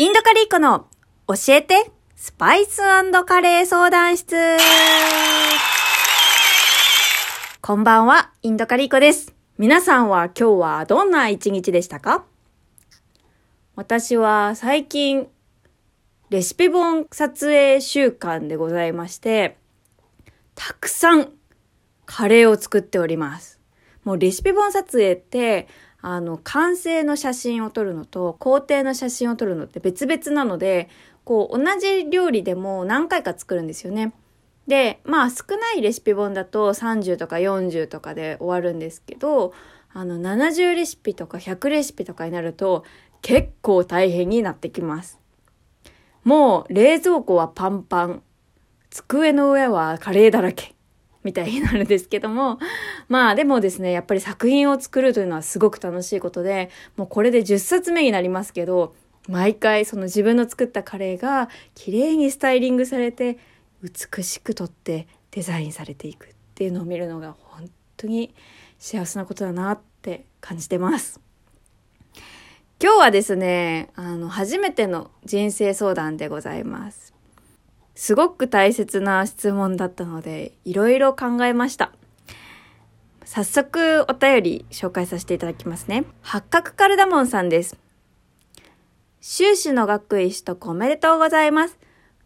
インドカリーコの教えてスパイスカレー相談室こんばんは、インドカリーコです。皆さんは今日はどんな一日でしたか？私は最近レシピ本撮影週間でございまして、たくさんカレーを作っております。もうレシピ本撮影って、あの、完成の写真を撮るのと工程の写真を撮るのって別々なので、こう、同じ料理でも何回か作るんですよね。で、まあ少ないレシピ本だと30とか40とかで終わるんですけど、あの70レシピとか100レシピとかになると結構大変になってきます。もう冷蔵庫はパンパン。机の上はカレーだらけ。みたいになるんですけども。まあでもですね、やっぱり作品を作るというのはすごく楽しいことで、もうこれで10冊目になりますけど、毎回その自分の作ったカレーが綺麗にスタイリングされて、美しくとってデザインされていくっていうのを見るのが本当に幸せなことだなって感じてます。今日はですね、あの、初めての人生相談でございます。すごく大切な質問だったので、いろいろ考えました。早速お便り紹介させていただきますね。八角カルダモンさんです。修士の学位取得おめでとうございます。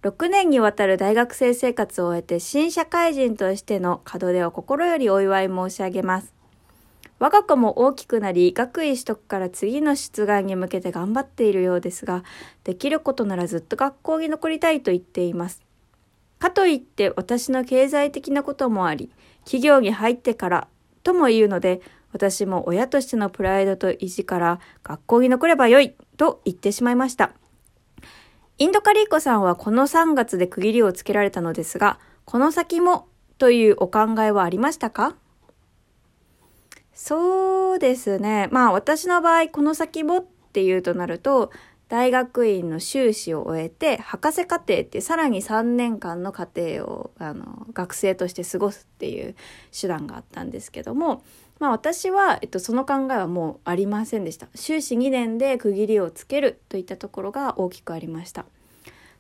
6年にわたる大学生生活を終えて新社会人としての門出を心よりお祝い申し上げます。我が子も大きくなり、学位取得から次の出願に向けて頑張っているようですが、できることならずっと学校に残りたいと言っています。かといって私の経済的なこともあり、企業に入ってからとも言うので、私も親としてのプライドと意地から学校に残ればよいと言ってしまいました。インドカリーコさんはこの3月で区切りをつけられたのですが、この先もというお考えはありましたか？そうですね。まあ私の場合、この先もっていうとなると、大学院の修士を終えて、博士課程ってさらに3年間の課程をあの学生として過ごすっていう手段があったんですけども、まあ私は、えっと、その考えはもうありませんでした。修士2年で区切りをつけるといったところが大きくありました。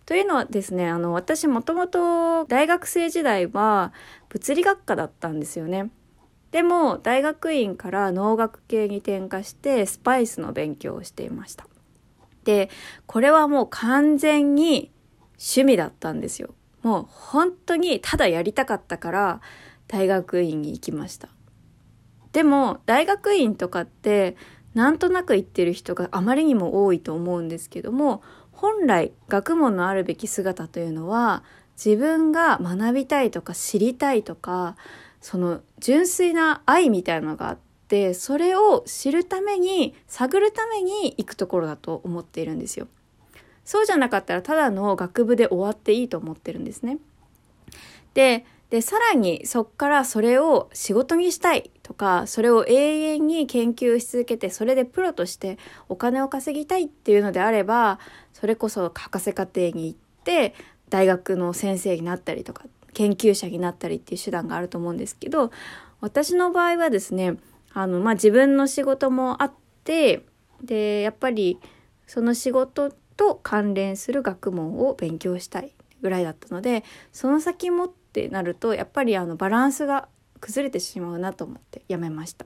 というのはですね、あの私もともと大学生時代は物理学科だったんですよね。でも大学院から農学系に転科してスパイスの勉強をしていました。で、これはもう完全に趣味だったんですよ。もう本当にただやりたかったから大学院に行きました。でも大学院とかってなんとなく行ってる人があまりにも多いと思うんですけども本来学問のあるべき姿というのは自分が学びたいとか知りたいとかその純粋な愛みたいなのがあってそれを知るために探るために行くところだと思っているんですよ。そうじゃなかったらただの学部で終わっていいと思ってるんですね。ででさらにそっからそれを仕事にしたいとかそれを永遠に研究し続けてそれでプロとしてお金を稼ぎたいっていうのであればそれこそ博士課程に行って大学の先生になったりとか研究者になったりっていう手段があると思うんですけど私の場合はですねあの、まあ、自分の仕事もあってでやっぱりその仕事と関連する学問を勉強したいぐらいだったのでその先もってなるとやっぱりあのバランスが崩れてしまうなと思ってやめました。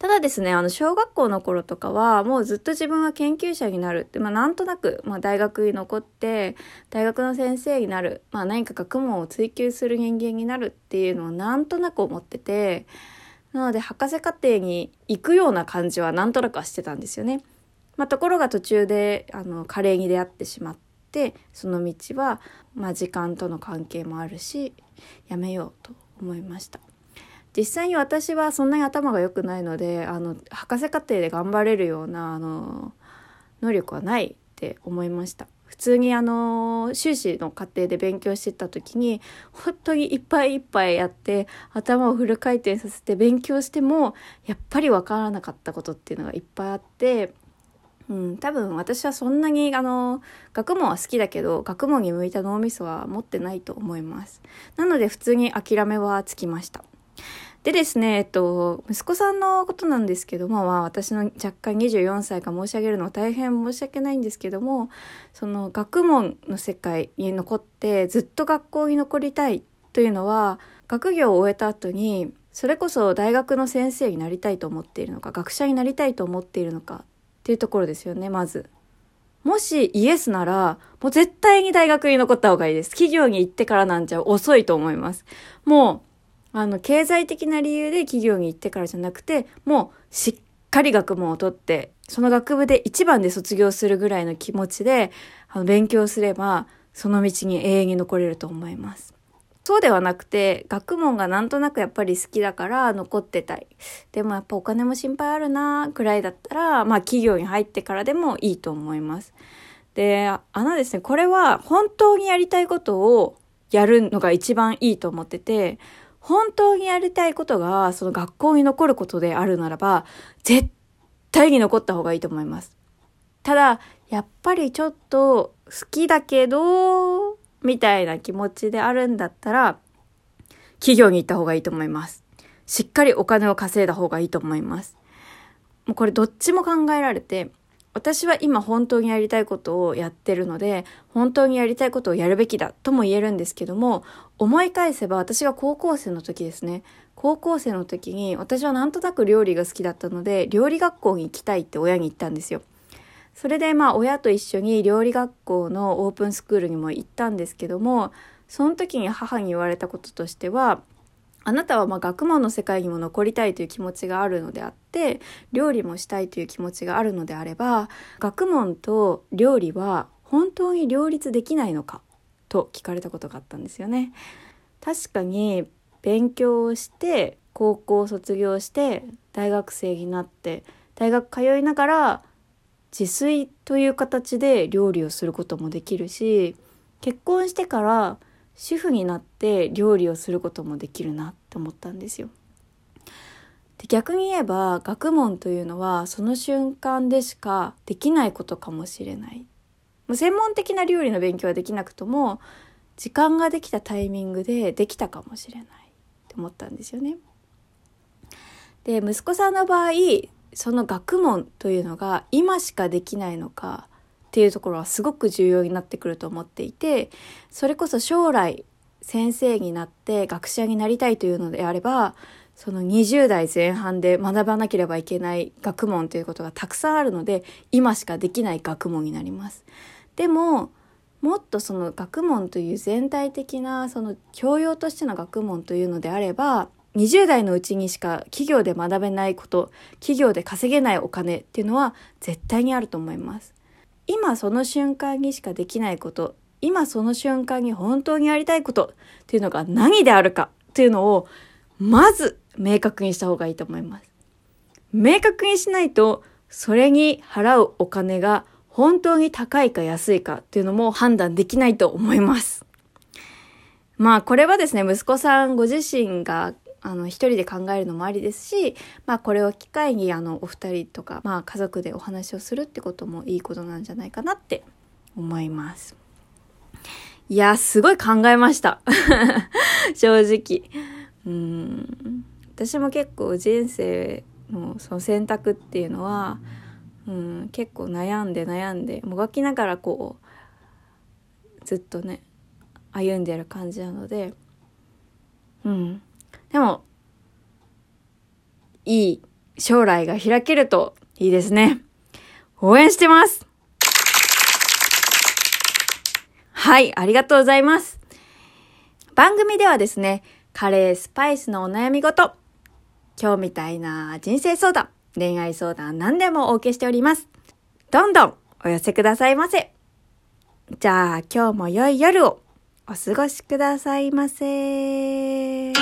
ただですね、あの、小学校の頃とかは、もうずっと自分は研究者になるって、まあ、なんとなく、まあ、大学に残って、大学の先生になる、まあ、何か学問を追求する人間になるっていうのをなんとなく思ってて、なので、博士課程に行くような感じはなんとなくはしてたんですよね。まあ、ところが途中で、あの、カレーに出会ってしまって、その道は、まあ、時間との関係もあるし、やめようと思いました。実際に私はそんなに頭が良くないのであの博士課程で頑張れるようなあの能力はないって思いました。普通にあの修士の課程で勉強してた時に本当にいっぱいいっぱいやって頭をフル回転させて勉強してもやっぱり分からなかったことっていうのがいっぱいあってうん、多分私はそんなにあの学問は好きだけど学問に向いた脳みそは持ってないと思います。なので普通に諦めはつきました。でですね、えっと、息子さんのことなんですけども、まあ私の若干24歳が申し上げるのは大変申し訳ないんですけども、その学問の世界に残ってずっと学校に残りたいというのは、学業を終えた後に、それこそ大学の先生になりたいと思っているのか、学者になりたいと思っているのかっていうところですよね、まず。もしイエスなら、もう絶対に大学に残った方がいいです。企業に行ってからなんじゃ遅いと思います。もう、あの、経済的な理由で企業に行ってからじゃなくて、もうしっかり学問を取って、その学部で一番で卒業するぐらいの気持ちで、あの、勉強すれば、その道に永遠に残れると思います。そうではなくて、学問がなんとなくやっぱり好きだから残ってたい。でもやっぱお金も心配あるなくらいだったら、まあ企業に入ってからでもいいと思います。で、あのですね、これは本当にやりたいことをやるのが一番いいと思ってて、本当にやりたいことが、その学校に残ることであるならば、絶対に残った方がいいと思います。ただ、やっぱりちょっと好きだけど、みたいな気持ちであるんだったら、企業に行った方がいいと思います。しっかりお金を稼いだ方がいいと思います。もうこれどっちも考えられて、私は今本当にやりたいことをやってるので、本当にやりたいことをやるべきだとも言えるんですけども、思い返せば私が高校生の時ですね。高校生の時に私はなんとなく料理が好きだったので、料理学校に行きたいって親に言ったんですよ。それでまあ親と一緒に料理学校のオープンスクールにも行ったんですけども、その時に母に言われたこととしては、あなたはま学問の世界にも残りたいという気持ちがあるのであって料理もしたいという気持ちがあるのであれば学問と料理は本当に両立できないのかと聞かれたことがあったんですよね。確かに勉強をして高校を卒業して大学生になって大学通いながら自炊という形で料理をすることもできるし結婚してから主婦になって料理をすることもできるなって思ったんですよ。で逆に言えば学問というのはその瞬間でしかできないことかもしれない。専門的な料理の勉強はできなくとも時間ができたタイミングでできたかもしれないって思ったんですよね。で息子さんの場合その学問というのが今しかできないのかっていうところはすごく重要になってくると思っていてそれこそ将来先生になって学者になりたいというのであればその20代前半で学ばなければいけない学問ということがたくさんあるので今しかできない学問になります。でももっとその学問という全体的なその教養としての学問というのであれば20代のうちにしか企業で学べないこと企業で稼げないお金っていうのは絶対にあると思います。今その瞬間にしかできないこと今その瞬間に本当にやりたいことっていうのが何であるかっていうのをまず明確にした方がいいと思います。明確にしないとそれに払うお金が本当に高いか安いかっていうのも判断できないと思います。まあこれはですね、息子さんご自身があの、一人で考えるのもありですし、まあ、これを機会に、あの、お二人とか、まあ、家族でお話をするってこともいいことなんじゃないかなって思います。いや、すごい考えました。正直。うん。私も結構人生のその選択っていうのは、うん、結構悩んで悩んで、もがきながらこう、ずっとね、歩んでる感じなので、うん。でも、いい将来が開けるといいですね。応援してますはい、ありがとうございます。番組ではですね、カレー、スパイスのお悩み事、今日みたいな人生相談、恋愛相談何でもお受けしております。どんどんお寄せくださいませ。じゃあ今日も良い夜をお過ごしくださいませ。